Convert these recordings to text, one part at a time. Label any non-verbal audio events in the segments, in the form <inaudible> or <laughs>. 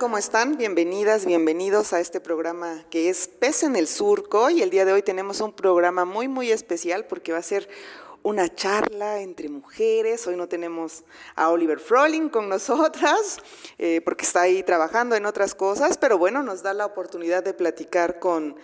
¿Cómo están? Bienvenidas, bienvenidos a este programa que es Pez en el Surco y el día de hoy tenemos un programa muy, muy especial porque va a ser una charla entre mujeres. Hoy no tenemos a Oliver Froling con nosotras eh, porque está ahí trabajando en otras cosas, pero bueno, nos da la oportunidad de platicar con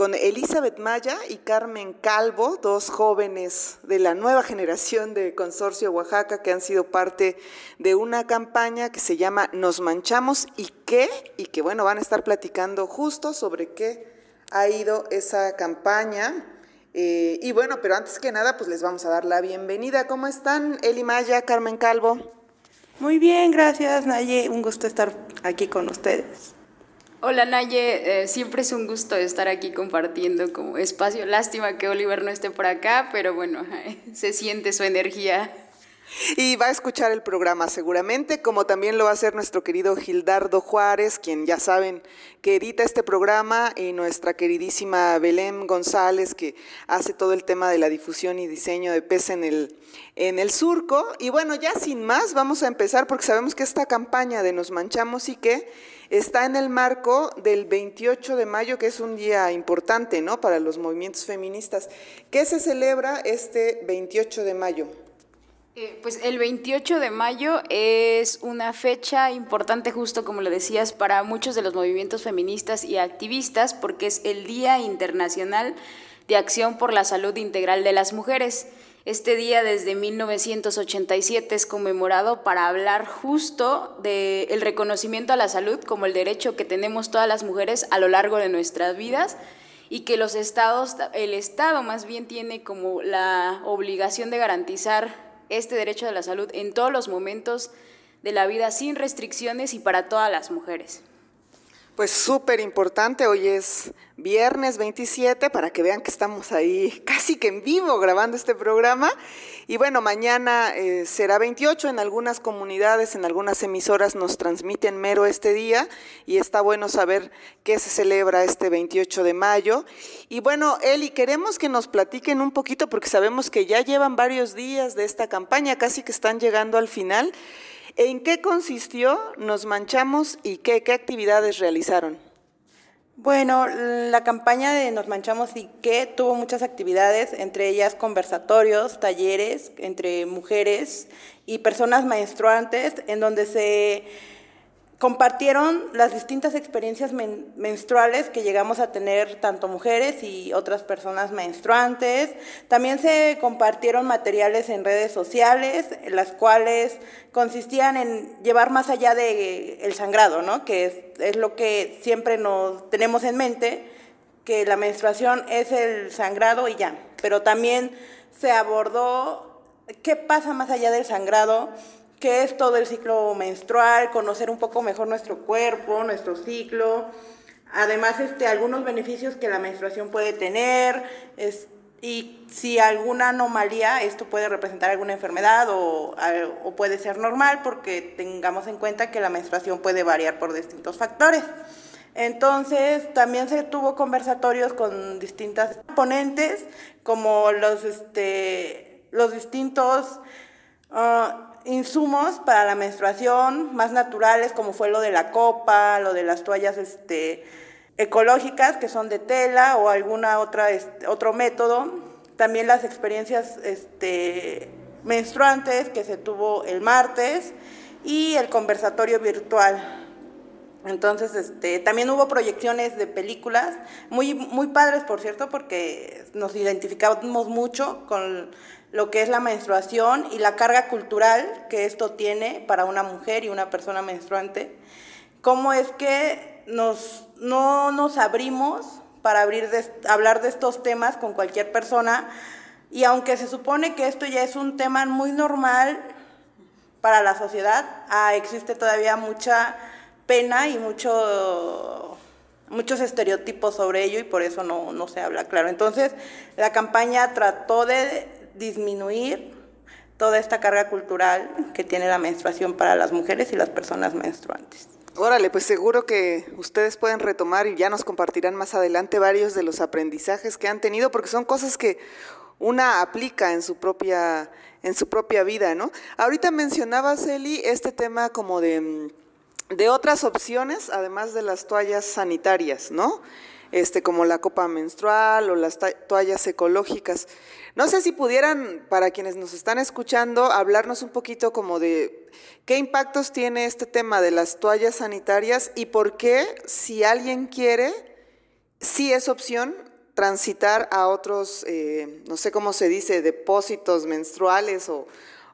con Elizabeth Maya y Carmen Calvo, dos jóvenes de la nueva generación de Consorcio Oaxaca que han sido parte de una campaña que se llama Nos Manchamos y qué, y que bueno, van a estar platicando justo sobre qué ha ido esa campaña. Eh, y bueno, pero antes que nada, pues les vamos a dar la bienvenida. ¿Cómo están, Eli Maya, Carmen Calvo? Muy bien, gracias, Naye. Un gusto estar aquí con ustedes. Hola Naye, eh, siempre es un gusto estar aquí compartiendo como espacio. Lástima que Oliver no esté por acá, pero bueno, <laughs> se siente su energía. Y va a escuchar el programa seguramente, como también lo va a hacer nuestro querido Gildardo Juárez, quien ya saben que edita este programa, y nuestra queridísima Belén González, que hace todo el tema de la difusión y diseño de pez en el, en el surco. Y bueno, ya sin más, vamos a empezar porque sabemos que esta campaña de Nos Manchamos y que está en el marco del 28 de mayo, que es un día importante ¿no? para los movimientos feministas. ¿Qué se celebra este 28 de mayo? Eh, pues el 28 de mayo es una fecha importante, justo como lo decías, para muchos de los movimientos feministas y activistas, porque es el Día Internacional de Acción por la Salud Integral de las Mujeres. Este día desde 1987 es conmemorado para hablar justo del reconocimiento a la salud como el derecho que tenemos todas las mujeres a lo largo de nuestras vidas y que los estados, el Estado más bien tiene como la obligación de garantizar este derecho a la salud en todos los momentos de la vida sin restricciones y para todas las mujeres. Pues súper importante, hoy es viernes 27 para que vean que estamos ahí <laughs> casi que en vivo grabando este programa. Y bueno, mañana eh, será 28, en algunas comunidades, en algunas emisoras nos transmiten mero este día y está bueno saber qué se celebra este 28 de mayo. Y bueno, Eli, queremos que nos platiquen un poquito porque sabemos que ya llevan varios días de esta campaña, casi que están llegando al final. ¿En qué consistió Nos Manchamos y qué, qué actividades realizaron? Bueno, la campaña de Nos Manchamos y qué tuvo muchas actividades, entre ellas conversatorios, talleres entre mujeres y personas menstruantes, en donde se compartieron las distintas experiencias menstruales que llegamos a tener tanto mujeres y otras personas menstruantes. También se compartieron materiales en redes sociales, las cuales consistían en llevar más allá del el sangrado, ¿no? que es, es lo que siempre nos tenemos en mente, que la menstruación es el sangrado y ya. Pero también se abordó qué pasa más allá del sangrado qué es todo el ciclo menstrual, conocer un poco mejor nuestro cuerpo, nuestro ciclo, además este, algunos beneficios que la menstruación puede tener, y si alguna anomalía, esto puede representar alguna enfermedad o, puede ser normal porque tengamos en cuenta que la menstruación puede variar por distintos factores. Entonces, también se tuvo conversatorios con distintas ponentes, como los, este, los distintos... Uh, insumos para la menstruación más naturales, como fue lo de la copa, lo de las toallas este, ecológicas, que son de tela, o alguna otra, este, otro método. También las experiencias este, menstruantes que se tuvo el martes y el conversatorio virtual. Entonces, este, también hubo proyecciones de películas, muy, muy padres, por cierto, porque nos identificamos mucho con lo que es la menstruación y la carga cultural que esto tiene para una mujer y una persona menstruante. Cómo es que nos, no nos abrimos para abrir hablar de estos temas con cualquier persona y aunque se supone que esto ya es un tema muy normal para la sociedad, ah, existe todavía mucha pena y mucho muchos estereotipos sobre ello y por eso no, no se habla claro. Entonces, la campaña trató de disminuir toda esta carga cultural que tiene la menstruación para las mujeres y las personas menstruantes. Órale, pues seguro que ustedes pueden retomar y ya nos compartirán más adelante varios de los aprendizajes que han tenido, porque son cosas que una aplica en su propia, en su propia vida, ¿no? Ahorita mencionabas, Eli, este tema como de mm, de otras opciones, además de las toallas sanitarias, ¿no? Este, como la copa menstrual o las toallas ecológicas. No sé si pudieran, para quienes nos están escuchando, hablarnos un poquito como de qué impactos tiene este tema de las toallas sanitarias y por qué, si alguien quiere, si es opción transitar a otros, eh, no sé cómo se dice, depósitos menstruales o,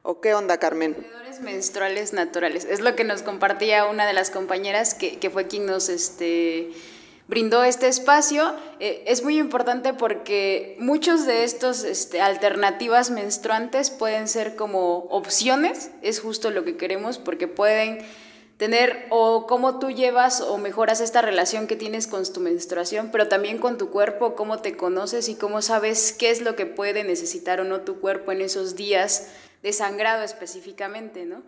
¿O qué onda, Carmen? Contenedores menstruales naturales. Es lo que nos compartía una de las compañeras que, que fue quien nos este, brindó este espacio. Eh, es muy importante porque muchos de estos este, alternativas menstruantes pueden ser como opciones. Es justo lo que queremos porque pueden tener o cómo tú llevas o mejoras esta relación que tienes con tu menstruación, pero también con tu cuerpo, cómo te conoces y cómo sabes qué es lo que puede necesitar o no tu cuerpo en esos días de sangrado específicamente, ¿no?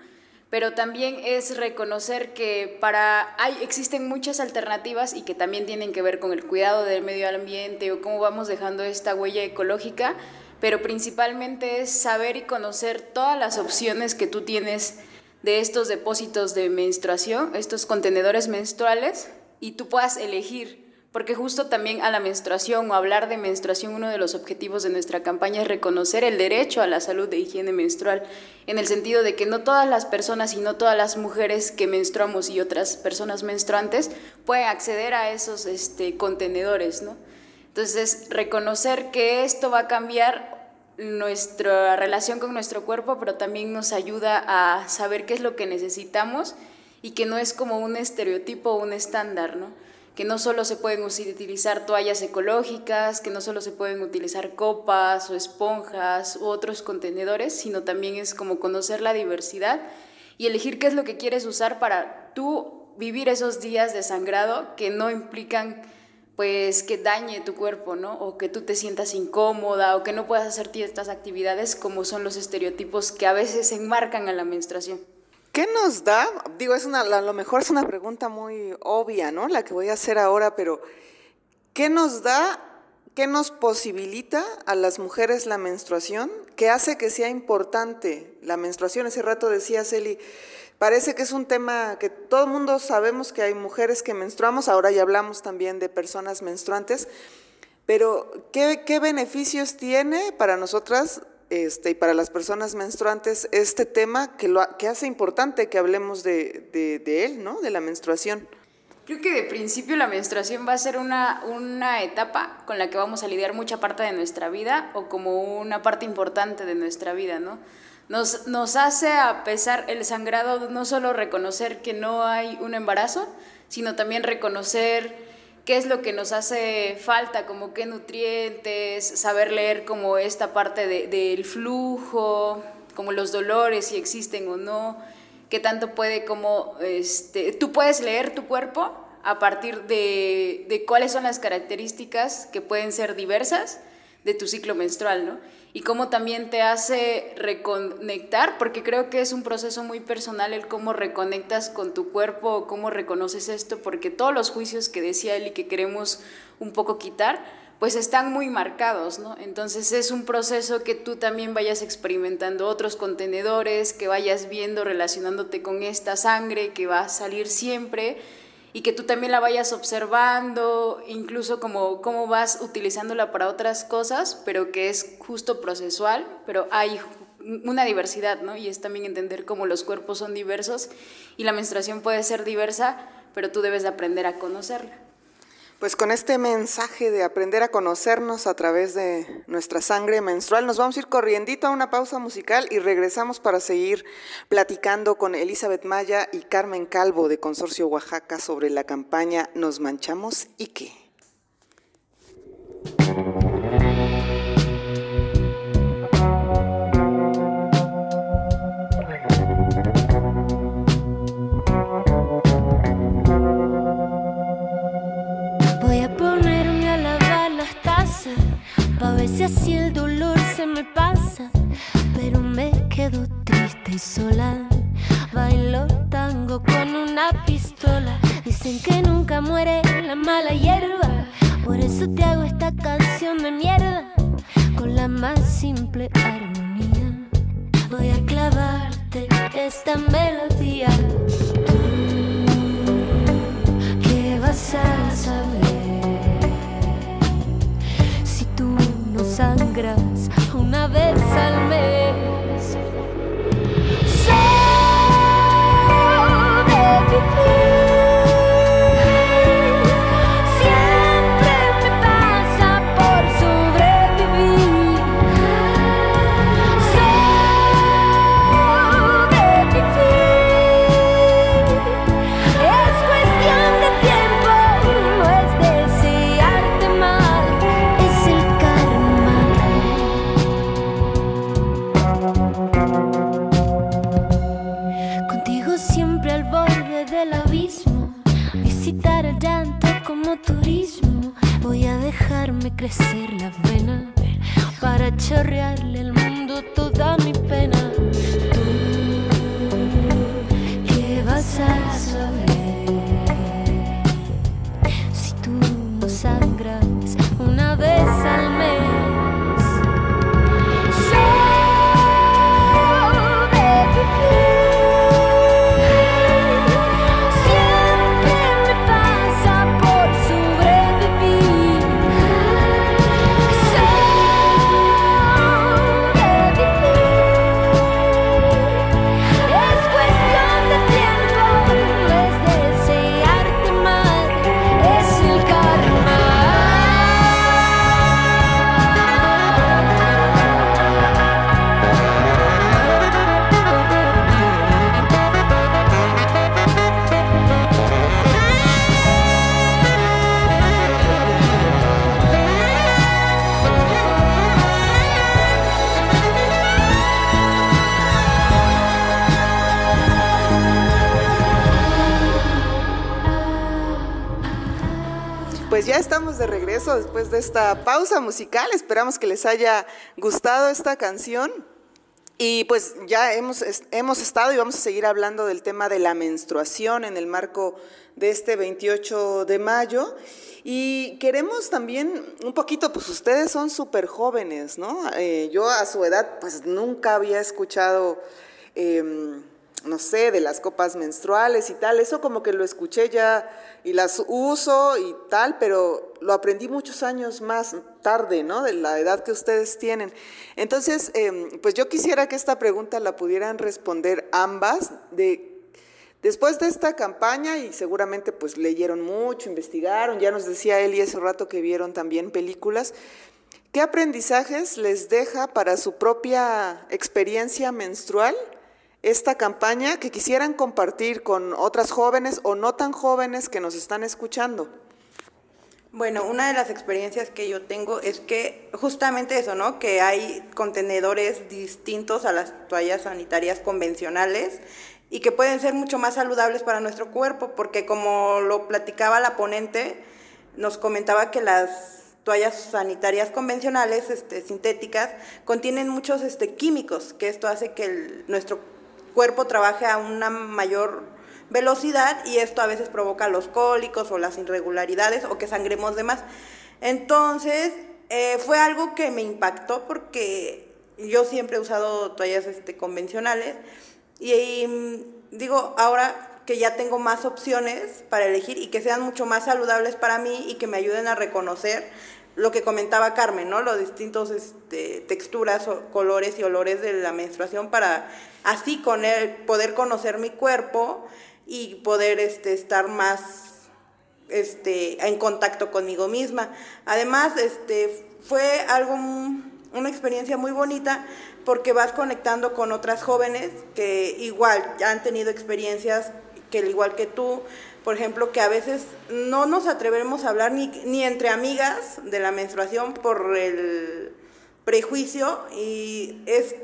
Pero también es reconocer que para hay existen muchas alternativas y que también tienen que ver con el cuidado del medio ambiente o cómo vamos dejando esta huella ecológica, pero principalmente es saber y conocer todas las opciones que tú tienes de estos depósitos de menstruación, estos contenedores menstruales y tú puedas elegir porque justo también a la menstruación o hablar de menstruación, uno de los objetivos de nuestra campaña es reconocer el derecho a la salud de higiene menstrual, en el sentido de que no todas las personas y no todas las mujeres que menstruamos y otras personas menstruantes pueden acceder a esos este, contenedores, ¿no? Entonces, reconocer que esto va a cambiar nuestra relación con nuestro cuerpo, pero también nos ayuda a saber qué es lo que necesitamos y que no es como un estereotipo o un estándar, ¿no? Que no solo se pueden utilizar toallas ecológicas, que no solo se pueden utilizar copas o esponjas u otros contenedores, sino también es como conocer la diversidad y elegir qué es lo que quieres usar para tú vivir esos días de sangrado que no implican pues que dañe tu cuerpo, ¿no? O que tú te sientas incómoda o que no puedas hacer estas actividades como son los estereotipos que a veces enmarcan a la menstruación. ¿Qué nos da? Digo, es una, a lo mejor es una pregunta muy obvia, ¿no? La que voy a hacer ahora, pero ¿qué nos da, qué nos posibilita a las mujeres la menstruación? ¿Qué hace que sea importante la menstruación? Ese rato decía Celi, parece que es un tema que todo el mundo sabemos que hay mujeres que menstruamos, ahora ya hablamos también de personas menstruantes, pero ¿qué, qué beneficios tiene para nosotras este, y para las personas menstruantes este tema que, lo, que hace importante que hablemos de, de, él, ¿no? De la menstruación. Creo que de principio la menstruación va a ser una, una etapa con la que vamos a lidiar mucha parte de nuestra vida o como una parte importante de nuestra vida, ¿no? Nos, nos hace, a pesar el sangrado, no solo reconocer que no hay un embarazo, sino también reconocer qué es lo que nos hace falta, como qué nutrientes, saber leer como esta parte del flujo, como los dolores, si existen o no, qué tanto puede como, este, tú puedes leer tu cuerpo a partir de, de cuáles son las características que pueden ser diversas de tu ciclo menstrual, ¿no? Y cómo también te hace reconectar, porque creo que es un proceso muy personal el cómo reconectas con tu cuerpo, cómo reconoces esto, porque todos los juicios que decía él y que queremos un poco quitar, pues están muy marcados, ¿no? Entonces es un proceso que tú también vayas experimentando otros contenedores, que vayas viendo, relacionándote con esta sangre que va a salir siempre y que tú también la vayas observando, incluso como cómo vas utilizándola para otras cosas, pero que es justo procesual, pero hay una diversidad, ¿no? Y es también entender cómo los cuerpos son diversos y la menstruación puede ser diversa, pero tú debes de aprender a conocerla. Pues con este mensaje de aprender a conocernos a través de nuestra sangre menstrual, nos vamos a ir corriendito a una pausa musical y regresamos para seguir platicando con Elizabeth Maya y Carmen Calvo de Consorcio Oaxaca sobre la campaña Nos manchamos y qué. sola. Bailo tango con una pistola. Dicen que nunca muere la mala hierba. Por eso te hago esta canción de mierda. Con la más simple armonía. Voy a clavarte esta melodía. Tú, ¿Qué vas a saber? Si tú no sangras una vez al mes. Después de esta pausa musical. Esperamos que les haya gustado esta canción. Y pues ya hemos, hemos estado y vamos a seguir hablando del tema de la menstruación en el marco de este 28 de mayo. Y queremos también un poquito, pues ustedes son súper jóvenes, ¿no? Eh, yo a su edad pues nunca había escuchado... Em, no sé, de las copas menstruales y tal, eso como que lo escuché ya y las uso y tal, pero lo aprendí muchos años más tarde, ¿no? De la edad que ustedes tienen. Entonces, em, pues yo quisiera que esta pregunta la pudieran responder ambas, de después de esta campaña y seguramente pues leyeron mucho, investigaron, ya nos decía Eli hace rato que vieron también películas. ¿Qué aprendizajes les deja para su propia experiencia menstrual? Esta campaña que quisieran compartir con otras jóvenes o no tan jóvenes que nos están escuchando? Bueno, una de las experiencias que yo tengo es que justamente eso, ¿no? Que hay contenedores distintos a las toallas sanitarias convencionales y que pueden ser mucho más saludables para nuestro cuerpo, porque como lo platicaba la ponente, nos comentaba que las toallas sanitarias convencionales, este, sintéticas, contienen muchos este, químicos, que esto hace que nuestro cuerpo trabaje a una mayor velocidad y esto a veces provoca los cólicos o las irregularidades o que sangremos de más. Entonces, eh, fue algo que me impactó porque yo siempre he usado toallas este, convencionales y, mm, digo, ahora que ya tengo más opciones para elegir y que sean mucho más saludables para mí y que me ayuden a reconocer lo que comentaba Carmen, ¿no? Los distintos este, texturas, colores y olores de la menstruación para así con poder conocer mi cuerpo y poder este, estar más este, en contacto conmigo misma. Además, este, fue algo, una experiencia muy bonita porque vas conectando con otras jóvenes que igual han tenido experiencias que al igual que tú, por ejemplo, que a veces no nos atrevemos a hablar ni, ni entre amigas de la menstruación por el prejuicio y es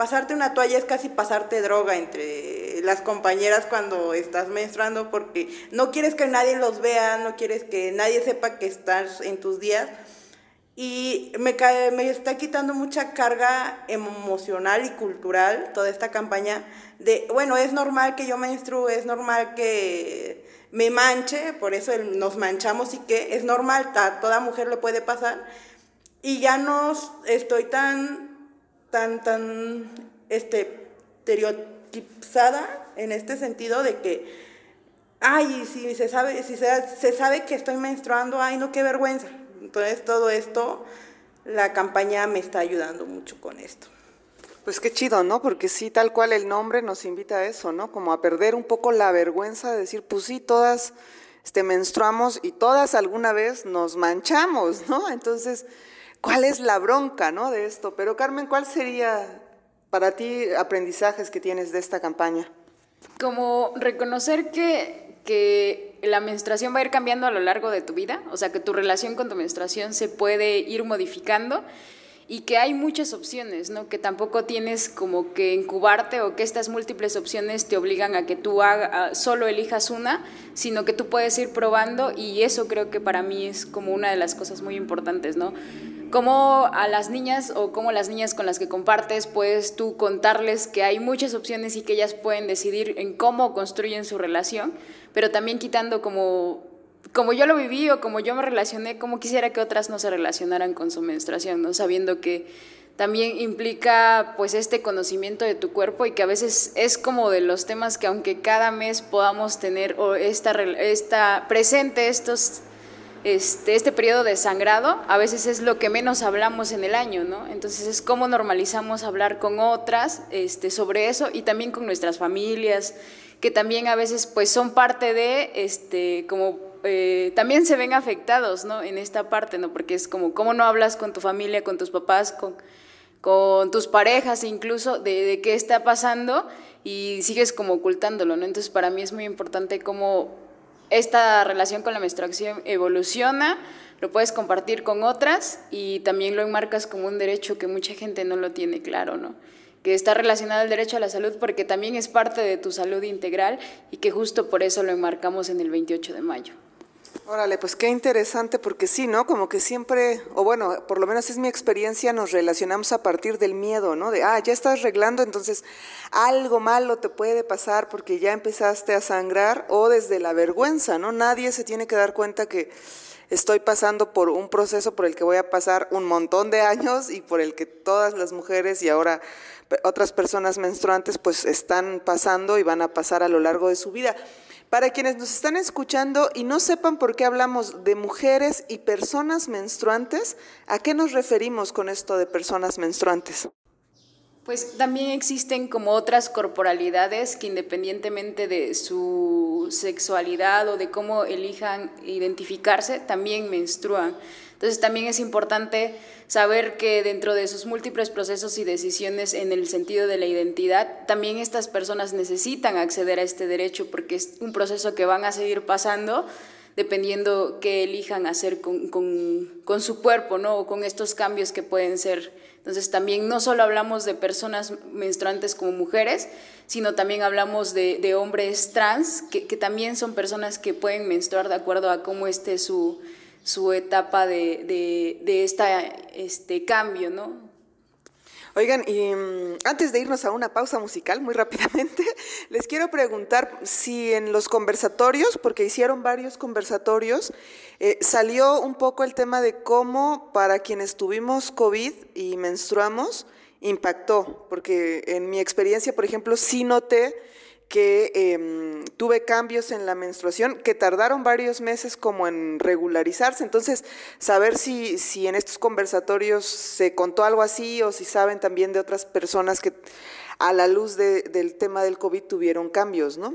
pasarte una toalla es casi pasarte droga entre las compañeras cuando estás menstruando porque no quieres que nadie los vea, no quieres que nadie sepa que estás en tus días. Y me, me está quitando mucha carga emocional y cultural toda esta campaña de, bueno, es normal que yo menstrue, es normal que me manche, por eso nos manchamos y que es normal, toda mujer le puede pasar, y ya no estoy tan, tan, tan, este, estereotipizada en este sentido de que, ay, si se sabe, si se, se sabe que estoy menstruando, ay, no, qué vergüenza. Entonces todo esto, la campaña me está ayudando mucho con esto. Pues qué chido, ¿no? Porque sí, tal cual el nombre nos invita a eso, ¿no? Como a perder un poco la vergüenza de decir, pues sí, todas este, menstruamos y todas alguna vez nos manchamos, ¿no? Entonces, ¿cuál es la bronca, ¿no? De esto. Pero Carmen, ¿cuál sería para ti aprendizajes que tienes de esta campaña? Como reconocer que, que la menstruación va a ir cambiando a lo largo de tu vida, o sea, que tu relación con tu menstruación se puede ir modificando y que hay muchas opciones, ¿no? Que tampoco tienes como que incubarte o que estas múltiples opciones te obligan a que tú haga, solo elijas una, sino que tú puedes ir probando y eso creo que para mí es como una de las cosas muy importantes, ¿no? Como a las niñas o como las niñas con las que compartes puedes tú contarles que hay muchas opciones y que ellas pueden decidir en cómo construyen su relación, pero también quitando como como yo lo viví o como yo me relacioné, como quisiera que otras no se relacionaran con su menstruación, ¿no? Sabiendo que también implica pues este conocimiento de tu cuerpo y que a veces es como de los temas que aunque cada mes podamos tener o esta, esta presente estos este, este periodo de sangrado, a veces es lo que menos hablamos en el año, ¿no? Entonces es cómo normalizamos hablar con otras este, sobre eso y también con nuestras familias, que también a veces pues son parte de, este, como eh, también se ven afectados, ¿no? En esta parte, ¿no? Porque es como, ¿cómo no hablas con tu familia, con tus papás, con, con tus parejas incluso, de, qué está pasando y sigues como ocultándolo, ¿no? Entonces, para mí es muy importante cómo esta relación con la menstruación evoluciona, lo puedes compartir con otras y también lo enmarcas como un derecho que mucha gente no lo tiene claro, ¿no? que está relacionado al derecho a la salud porque también es parte de tu salud integral y que justo por eso lo enmarcamos en el 28 de mayo. Órale, pues qué interesante, porque sí, ¿no? Como que siempre, o bueno, por lo menos es mi experiencia, nos relacionamos a partir del miedo, ¿no? De, ah, ya estás arreglando, entonces algo malo te puede pasar porque ya empezaste a sangrar, o desde la vergüenza, ¿no? Nadie se tiene que dar cuenta que estoy pasando por un proceso por el que voy a pasar un montón de años y por el que todas las mujeres y ahora otras personas menstruantes pues están pasando y van a pasar a lo largo de su vida. Para quienes nos están escuchando y no sepan por qué hablamos de mujeres y personas menstruantes, ¿a qué nos referimos con esto de personas menstruantes? Pues también existen como otras corporalidades que independientemente de su sexualidad o de cómo elijan identificarse, también menstruan. Entonces también es importante saber que dentro de sus múltiples procesos y decisiones en el sentido de la identidad, también estas personas necesitan acceder a este derecho porque es un proceso que van a seguir pasando dependiendo qué elijan hacer con, con, su cuerpo, ¿no? O con estos cambios que pueden ser. Entonces también no solo hablamos de personas menstruantes como mujeres, sino también hablamos de, de hombres trans, que, que, también son personas que pueden menstruar de acuerdo a cómo esté su, su etapa de, de, de esta, este cambio, ¿no? Oigan, y mm, antes de irnos a una pausa musical, muy rápidamente, <laughs> les quiero preguntar si en los conversatorios, porque hicieron varios conversatorios, eh, salió un poco el tema de cómo para quienes tuvimos COVID y menstruamos, impactó, porque en mi experiencia, por ejemplo, sí noté que em, tuve cambios en la menstruación que tardaron varios meses como en regularizarse. Entonces, saber si, si en estos conversatorios se contó algo así o si saben también de otras personas que a la luz del tema del COVID tuvieron cambios, ¿no?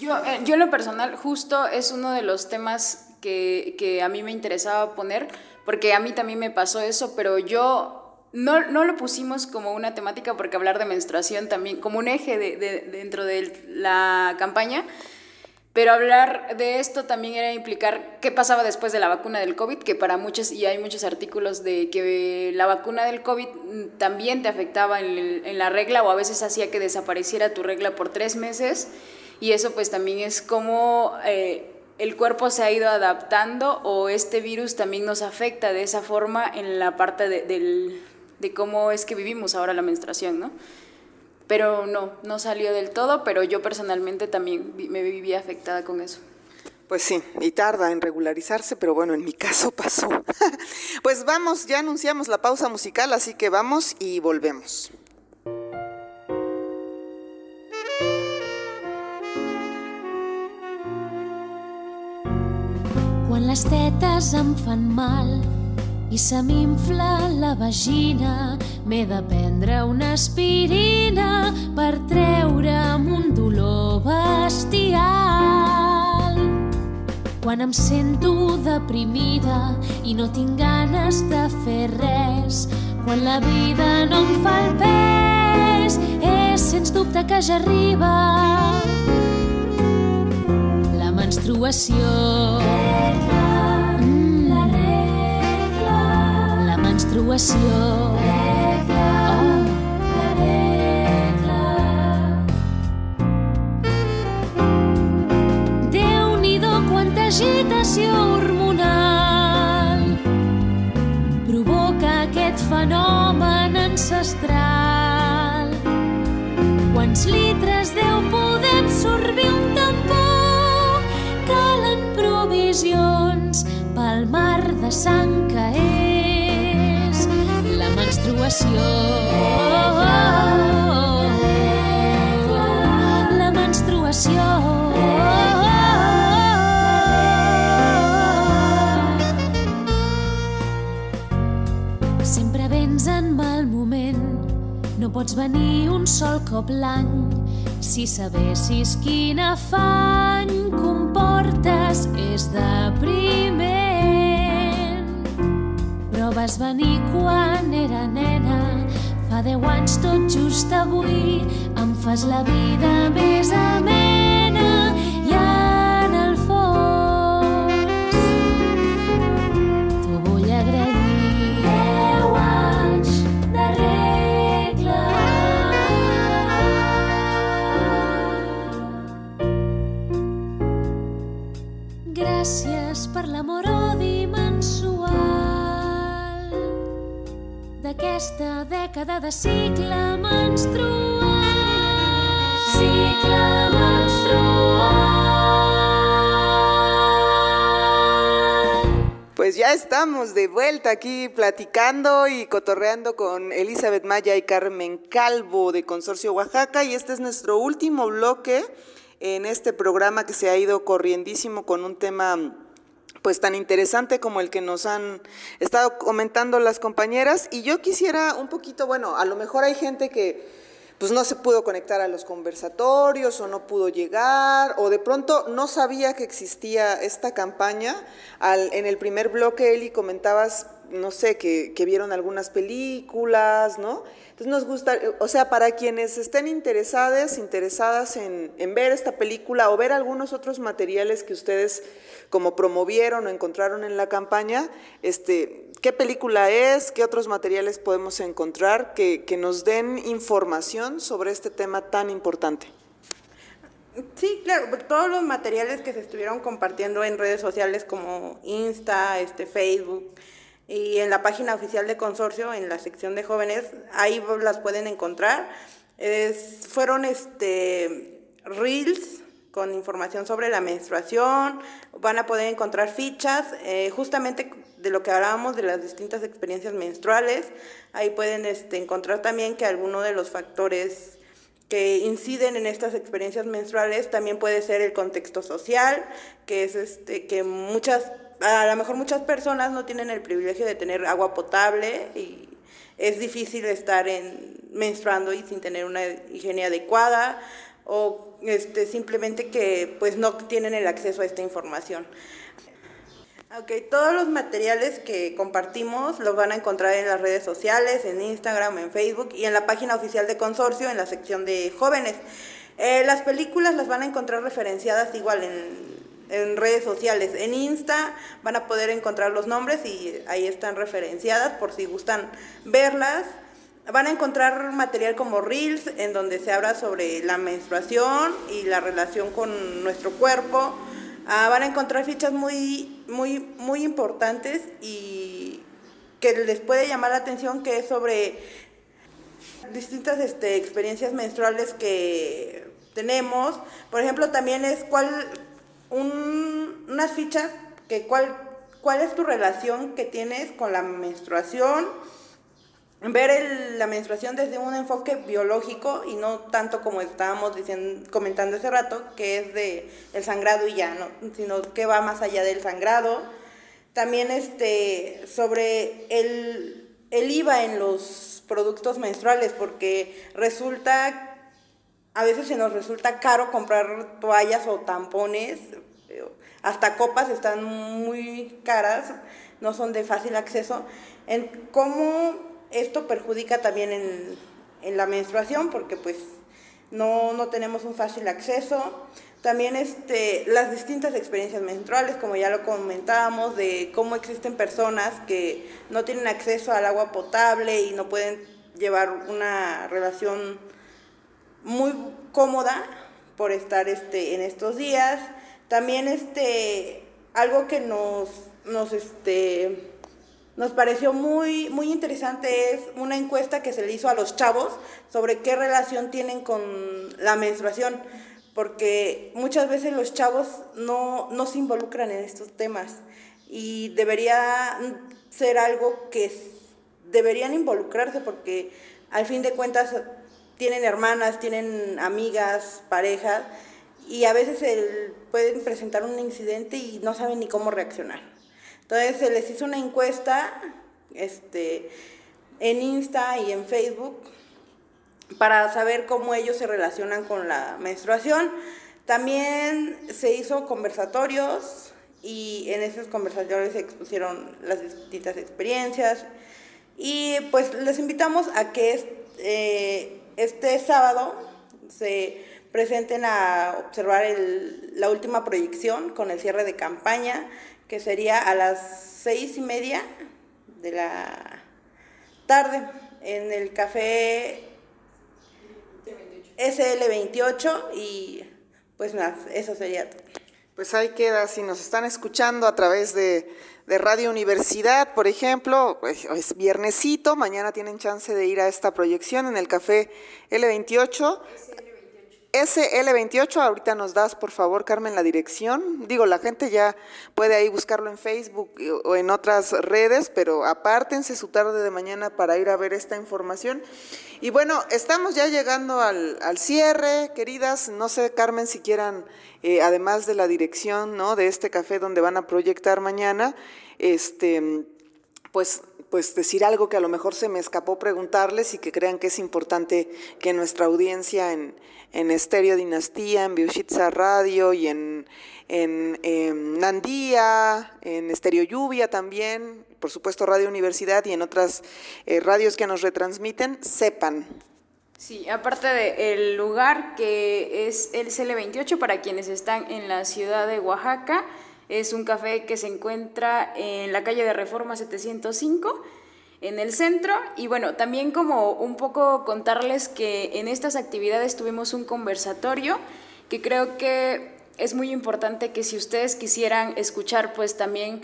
Yo, eh, yo en lo personal, justo es uno de los temas que, que a mí me interesaba poner, porque a mí también me pasó eso, pero yo no, no, lo pusimos como una temática porque hablar de menstruación también, como un eje de, dentro de la campaña, pero hablar de esto también era implicar qué pasaba después de la vacuna del COVID, que para muchos, y hay muchos artículos de que la vacuna del COVID también te afectaba en, la regla o a veces hacía que desapareciera tu regla por tres meses, y eso pues también es como... Eh, el cuerpo se ha ido adaptando o este virus también nos afecta de esa forma en la parte del, de cómo es que vivimos ahora la menstruación, ¿no? pero no, no salió del todo, pero yo personalmente también me viví afectada con eso. Pues sí, y tarda en regularizarse, pero bueno, en mi caso <laughs> pasó. pues vamos, ya anunciamos la pausa musical, así que vamos y volvemos. Quan les tetes em fan mal i se m'infla la vagina, m'he de prendre una aspirina per treure'm un dolor bestial. Quan em sento deprimida i no tinc ganes de fer res, quan la vida no em fa el pes, és sens dubte que ja arriba la menstruació. Mm. La menstruació. Oh. Déu-n'hi-do quanta agitació hormonal provoca aquest fenomen ancestral. Quants litres deu poder absorbir un tampó? Calen provisions pel mar de sang que és la menstruació. La menstruació. Sempre vens en mal moment, no pots venir un sol cop l'any. Si sabessis quin afany comportes és depriment. Però vas venir quan era nena, fa deu anys tot just avui em fas la vida més amena Cicle menstrual. Pues ya estamos de vuelta aquí platicando y cotorreando con Elizabeth Maya y Carmen Calvo de Consorcio Oaxaca y este es nuestro último bloque en este programa que se ha ido corriendísimo con un tema pues tan interesante como el que nos han estado comentando las compañeras y yo quisiera un poquito, bueno, a lo mejor hay gente que pues no se pudo conectar a los conversatorios o no pudo llegar o de pronto no sabía que existía esta campaña. Al, en el primer bloque, Eli, comentabas, no sé, que, que vieron algunas películas, ¿no? Entonces nos gusta, o sea, para quienes estén interesadas, interesadas en, en, ver esta película o ver algunos otros materiales que ustedes como promovieron o encontraron en la campaña, este, ¿qué película es? ¿Qué otros materiales podemos encontrar que, que nos den información sobre este tema tan importante? Sí, claro, todos los materiales que se estuvieron compartiendo en redes sociales como Insta, este, Facebook, y en la página oficial de consorcio, en la sección de jóvenes, ahí las pueden encontrar. Es, fueron este, reels con información sobre la menstruación, van a poder encontrar fichas, eh, justamente de lo que hablábamos de las distintas experiencias menstruales, ahí pueden este, encontrar también que alguno de los factores que inciden en estas experiencias menstruales también puede ser el contexto social, que es este, que muchas a lo mejor muchas personas no tienen el privilegio de tener agua potable y es difícil estar en, menstruando y sin tener una higiene adecuada o este, simplemente que pues no tienen el acceso a esta información. Okay, todos los materiales que compartimos los van a encontrar en las redes sociales, en Instagram, en Facebook y en la página oficial de consorcio en la sección de jóvenes. Eh, las películas las van a encontrar referenciadas igual en en redes sociales. En Insta van a poder encontrar los nombres y ahí están referenciadas por si gustan verlas. Van a encontrar material como Reels, en donde se habla sobre la menstruación y la relación con nuestro cuerpo. Ah, van a encontrar fichas muy, muy, muy importantes y que les puede llamar la atención, que es sobre distintas este, experiencias menstruales que tenemos. Por ejemplo, también es cuál, un, unas fichas que cuál, cuál es tu relación que tienes con la menstruación, ver la menstruación desde un enfoque biológico y no tanto como estábamos diciendo, comentando hace rato, que es de el sangrado y ya, ¿no? sino que va más allá del sangrado. También este, sobre el, el IVA en los productos menstruales, porque resulta a veces se nos resulta caro comprar toallas o tampones, hasta copas están muy caras, no son de fácil acceso. En cómo esto perjudica también en, en la menstruación, porque pues no, no, tenemos un fácil acceso. También este, las distintas experiencias menstruales, como ya lo comentábamos, de cómo existen personas que no tienen acceso al agua potable y no pueden llevar una relación muy cómoda por estar este, en estos días. También este, algo que nos, nos, este, nos pareció muy, muy interesante es una encuesta que se le hizo a los chavos sobre qué relación tienen con la menstruación, porque muchas veces los chavos no, no se involucran en estos temas y debería ser algo que deberían involucrarse porque al fin de cuentas tienen hermanas, tienen amigas, parejas, y a veces pueden presentar un incidente y no saben ni cómo reaccionar. Entonces se les hizo una encuesta este, en Insta y en Facebook para saber cómo ellos se relacionan con la menstruación. También se hizo conversatorios y en esos conversatorios se expusieron las distintas experiencias. Y pues les invitamos a que eh, este sábado se presenten a observar la última proyección con el cierre de campaña, que sería a las seis y media de la tarde en el café SL28 y pues nada, eso sería. Pues ahí queda, si nos están escuchando a través de, Radio Universidad, por ejemplo, pues, es viernesito, mañana tienen chance de ir a esta proyección en el café L28. SL28, ahorita nos das, por favor, Carmen, la dirección. Digo, la gente ya puede ahí buscarlo en Facebook o en otras redes, pero apártense su tarde de mañana para ir a ver esta información. Y bueno, estamos ya llegando al, cierre, queridas. No sé, Carmen, si quieran, eh, además de la dirección ¿no? de este café donde van a proyectar mañana, este, pues pues decir algo que a lo mejor se me escapó preguntarles y que crean que es importante que nuestra audiencia en, en Estéreo Dinastía, en Biushitza Radio y en, en, Nandía, en Estéreo Lluvia también, por supuesto Radio Universidad y en otras eh, radios que nos retransmiten, sepan. Sí, aparte del lugar que es el CL28 para quienes están en la ciudad de Oaxaca, es un café que se encuentra en la calle de Reforma 705 en el centro y bueno, también como un poco contarles que en estas actividades tuvimos un conversatorio que creo que es muy importante que si ustedes quisieran escuchar pues también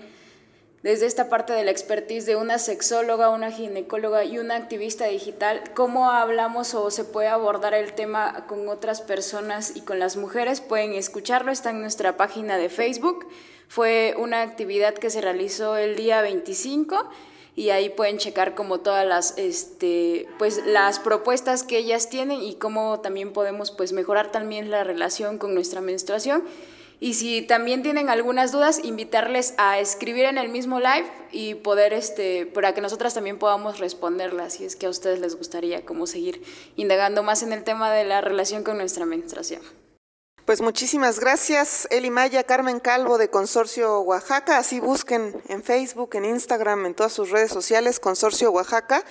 desde esta parte de la expertise de una sexóloga, una ginecóloga y una activista digital, cómo hablamos o se puede abordar el tema con otras personas y con las mujeres, pueden escucharlo, está en nuestra página de Facebook. Fue una actividad que se realizó el día 25 y ahí pueden checar como todas las este pues las propuestas que ellas tienen y cómo también podemos pues mejorar también la relación con nuestra menstruación y si también tienen algunas dudas, invitarles a escribir en el mismo live y poder, este, para que nosotras también podamos responderlas, si es que a ustedes les gustaría como seguir indagando más en el tema de la relación con nuestra menstruación. Pues muchísimas gracias, Eli Maya, Carmen Calvo de Consorcio Oaxaca. Así busquen en Facebook, en Instagram, en todas sus redes sociales, Consorcio Oaxaca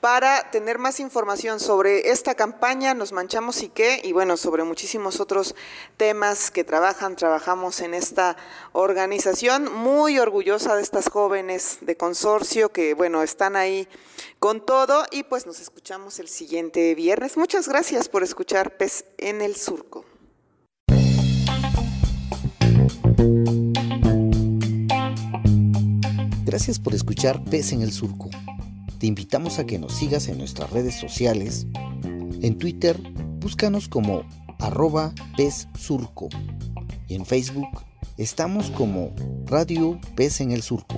para tener más información sobre esta campaña, Nos Manchamos y qué, y bueno, sobre muchísimos otros temas que trabajan, trabajamos en esta organización, muy orgullosa de estas jóvenes de consorcio que, bueno, están ahí con todo y pues nos escuchamos el siguiente viernes. Muchas gracias por escuchar Pez en el Surco. Gracias por escuchar Pez en el Surco te invitamos a que nos sigas en nuestras redes sociales. En Twitter, búscanos como arroba pez surco y en Facebook estamos como Radio Pez en el Surco.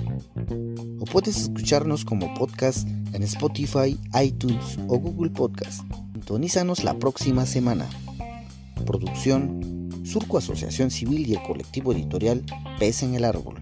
O puedes escucharnos como podcast en Spotify, iTunes o Google Podcast. Sintonízanos la próxima semana. Producción Surco Asociación Civil y el colectivo editorial Pez en el Árbol.